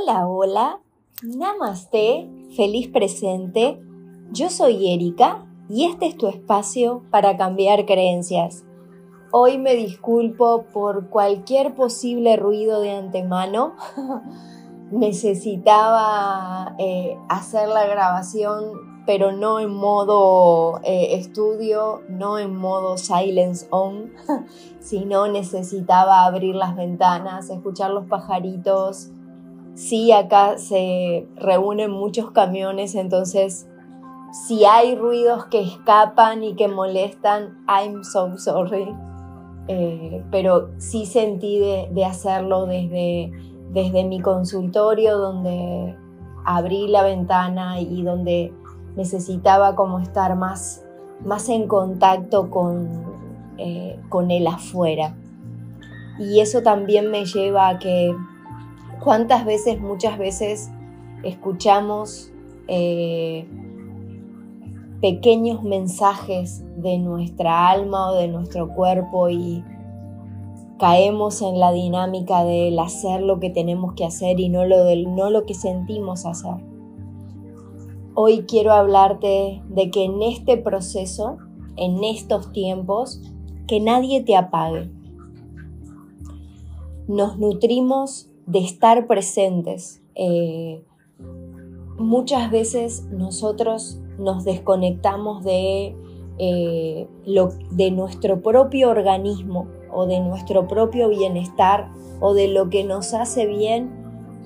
Hola, hola, namaste, feliz presente. Yo soy Erika y este es tu espacio para cambiar creencias. Hoy me disculpo por cualquier posible ruido de antemano. Necesitaba eh, hacer la grabación, pero no en modo eh, estudio, no en modo silence on, sino necesitaba abrir las ventanas, escuchar los pajaritos, sí acá se reúnen muchos camiones, entonces si hay ruidos que escapan y que molestan, I'm so sorry. Eh, pero sí sentí de, hacerlo desde, desde mi consultorio donde abrí la ventana y donde necesitaba como estar más, más en contacto con, eh, con el afuera. Y eso también me lleva a que ¿Cuántas veces, muchas veces, escuchamos eh, pequeños mensajes de nuestra alma o de nuestro cuerpo y caemos en la dinámica del hacer lo que tenemos que hacer y no lo, del, no lo que sentimos hacer? Hoy quiero hablarte de que en este proceso, en estos tiempos, que nadie te apague. Nos nutrimos de estar presentes. Eh, muchas veces nosotros nos desconectamos de, eh, lo, de nuestro propio organismo o de nuestro propio bienestar o de lo que nos hace bien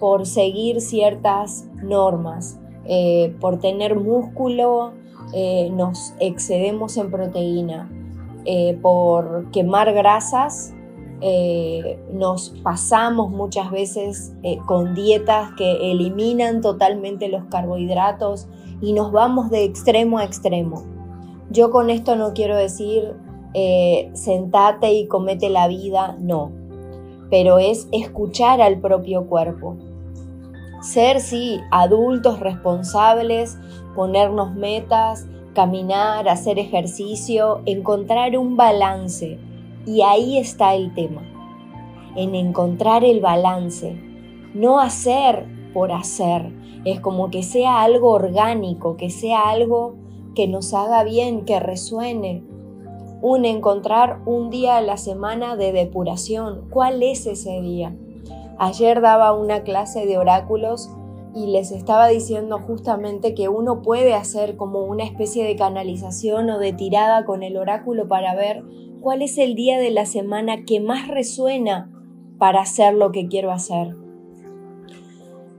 por seguir ciertas normas. Eh, por tener músculo nos excedemos en proteína. por quemar grasas eh, nos pasamos muchas veces eh, con dietas que eliminan totalmente los carbohidratos y nos vamos de extremo a extremo. Yo con esto no quiero decir eh, sentate y comete la vida, no, pero es escuchar al propio cuerpo. Ser, sí, adultos responsables, ponernos metas, caminar, hacer ejercicio, encontrar un balance y ahí está el tema, en encontrar el balance, no hacer por hacer, es como que sea algo orgánico, que sea algo que nos haga bien, que resuene. Un encontrar un día a la semana de depuración. ¿Cuál es ese día? Ayer daba una clase de oráculos y les estaba diciendo justamente que uno puede hacer como una especie de canalización o de tirada con el oráculo para ver cuál es el día de la semana que más resuena para hacer lo que quiero hacer.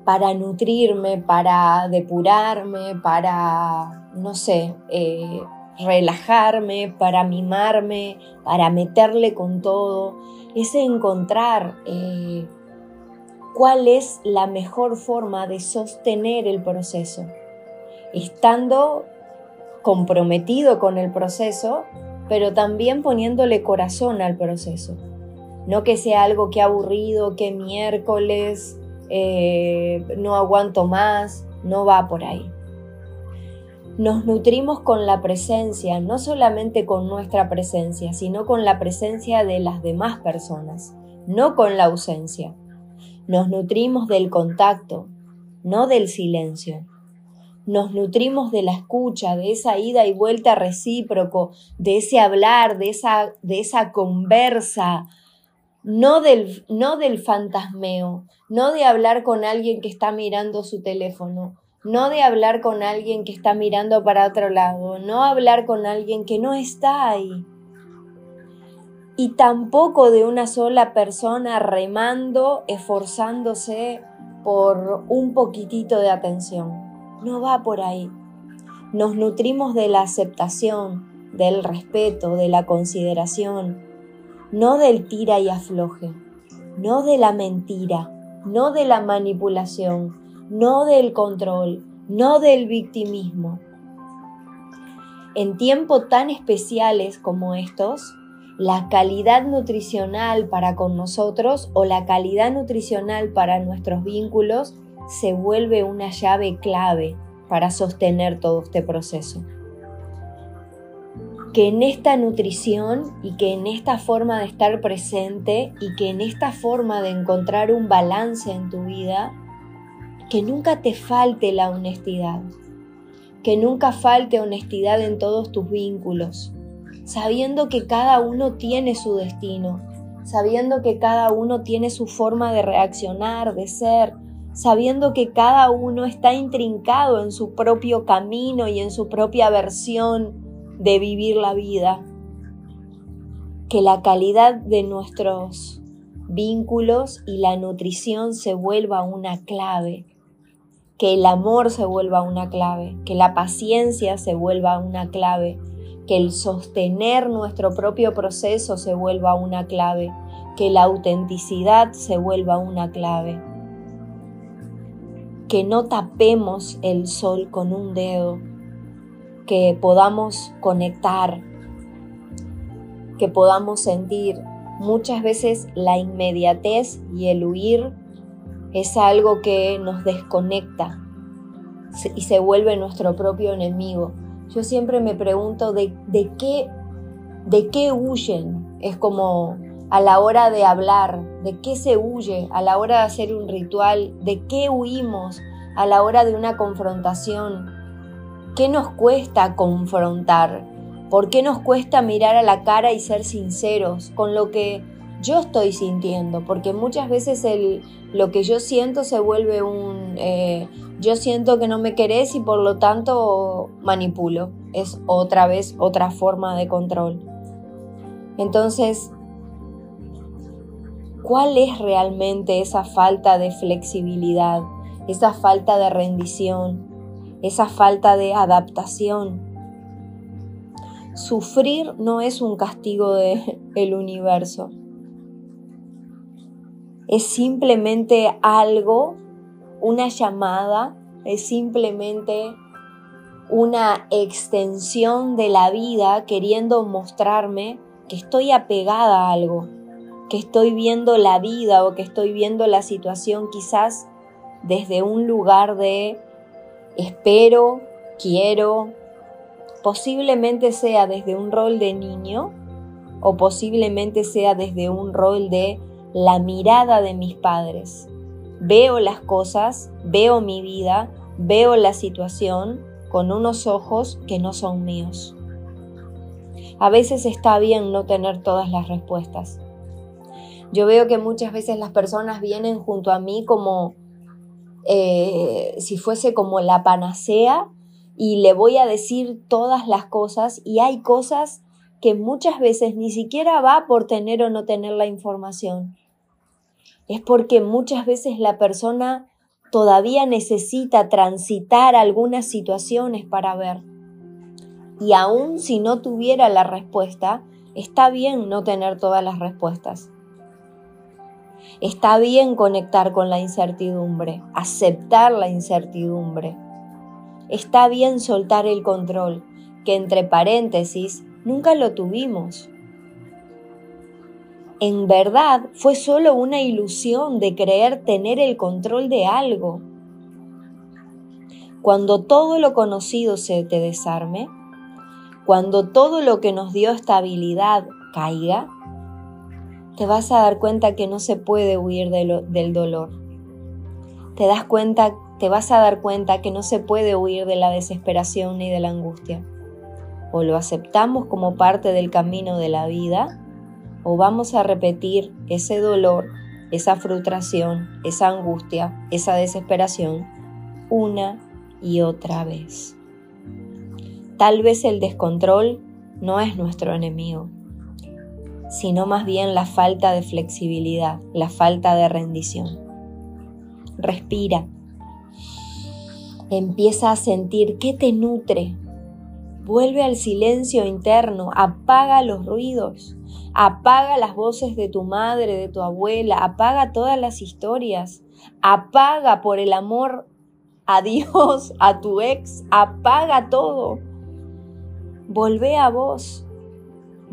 Para nutrirme, para depurarme, para, no sé, eh, relajarme, para mimarme, para meterle con todo. Es encontrar eh, cuál es la mejor forma de sostener el proceso. Estando comprometido con el proceso, pero también poniéndole corazón al proceso. No que sea algo que aburrido, que miércoles, eh, no aguanto más, no va por ahí. Nos nutrimos con la presencia, no solamente con nuestra presencia, sino con la presencia de las demás personas, no con la ausencia. Nos nutrimos del contacto, no del silencio nos nutrimos de la escucha, de esa ida y vuelta recíproco, de ese hablar, de esa, de esa conversa, no del, no del fantasmeo, no de hablar con alguien que está mirando su teléfono, no de hablar con alguien que está mirando para otro lado, no hablar con alguien que no está ahí. Y tampoco de una sola persona remando, esforzándose por un poquitito de atención no va por ahí. Nos nutrimos de la aceptación, del respeto, de la consideración, no del tira y afloje, no de la mentira, no de la manipulación, no del control, no del victimismo. En tiempos tan especiales como estos, la calidad nutricional para con nosotros o la calidad nutricional para nuestros vínculos se vuelve una llave clave para sostener todo este proceso. Que en esta nutrición y que en esta forma de estar presente y que en esta forma de encontrar un balance en tu vida que nunca te falte la honestidad, que nunca falte honestidad en todos tus vínculos, sabiendo que cada uno tiene su destino, sabiendo que cada uno tiene su forma de reaccionar, de ser, sabiendo que cada uno está intrincado en su propio camino y en su propia versión de vivir la vida. Que la calidad de nuestros vínculos y la nutrición se vuelva una clave, que el amor se vuelva una clave, que la paciencia se vuelva una clave, que el sostener nuestro propio proceso se vuelva una clave, que la autenticidad se vuelva una clave, que no tapemos el sol con un dedo, que podamos conectar, que podamos sentir. Muchas veces la inmediatez y el huir es algo que nos desconecta y se vuelve nuestro propio enemigo. Yo siempre me pregunto de, qué, de qué huyen. Es como a la hora de hablar, de qué se huye a la hora de hacer un ritual, de qué huimos a la hora de una confrontación. ¿Qué nos cuesta confrontar? ¿Por qué nos cuesta mirar a la cara y ser sinceros con lo que yo estoy sintiendo, porque muchas veces el, lo que yo siento se vuelve un, eh, yo siento que no me querés y por lo tanto manipulo. Es otra vez otra forma de control. Entonces, ¿cuál es realmente esa falta de flexibilidad, esa falta de rendición, esa falta de adaptación? Sufrir no es un castigo del universo es simplemente algo, una llamada, es simplemente una extensión de la vida queriendo mostrarme que estoy apegada a algo, que estoy viendo la vida o que estoy viendo la situación quizás desde un lugar de espero, quiero, posiblemente sea desde un rol de niño o posiblemente sea desde un rol de la mirada de mis padres. Veo las cosas, veo mi vida, veo la situación con unos ojos que no son míos. A veces está bien no tener todas las respuestas. Yo veo que muchas veces las personas vienen junto a mí como eh, si fuese como la panacea y le voy a decir todas las cosas y hay cosas que muchas veces ni siquiera va por tener o no tener la información es porque muchas veces la persona todavía necesita transitar algunas situaciones para ver. Y aún si no tuviera la respuesta, está bien no tener todas las respuestas. Está bien conectar con la incertidumbre, aceptar la incertidumbre. Está bien soltar el control, que entre paréntesis nunca lo tuvimos en verdad fue solo una ilusión de creer tener el control de algo. Cuando todo lo conocido se te desarme, cuando todo lo que nos dio estabilidad caiga, te vas a dar cuenta que no se puede huir del dolor. Te das cuenta, te vas a dar cuenta que no se puede huir de la desesperación ni de la angustia. O lo aceptamos como parte del camino de la vida, o vamos a repetir ese dolor, esa frustración, esa angustia, esa desesperación una y otra vez. Tal vez el descontrol no es nuestro enemigo, sino más bien la falta de flexibilidad, la falta de rendición. Respira. Empieza a sentir qué te nutre. Vuelve al silencio interno, apaga los ruidos Apaga las voces de tu madre, de tu abuela, apaga todas las historias, apaga por el amor a Dios, a tu ex, apaga todo. Volvé a vos,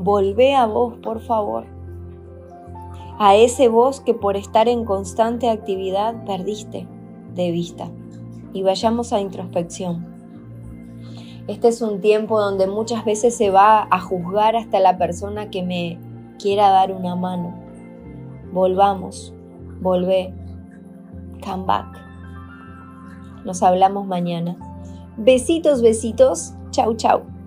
volvé a vos, por favor. A ese vos que por estar en constante actividad perdiste de vista. Y vayamos a introspección. Este es un tiempo donde muchas veces se va a juzgar hasta la persona que me quiera dar una mano. Volvamos, volvé, come back. Nos hablamos mañana. Besitos, besitos. Chau, chau.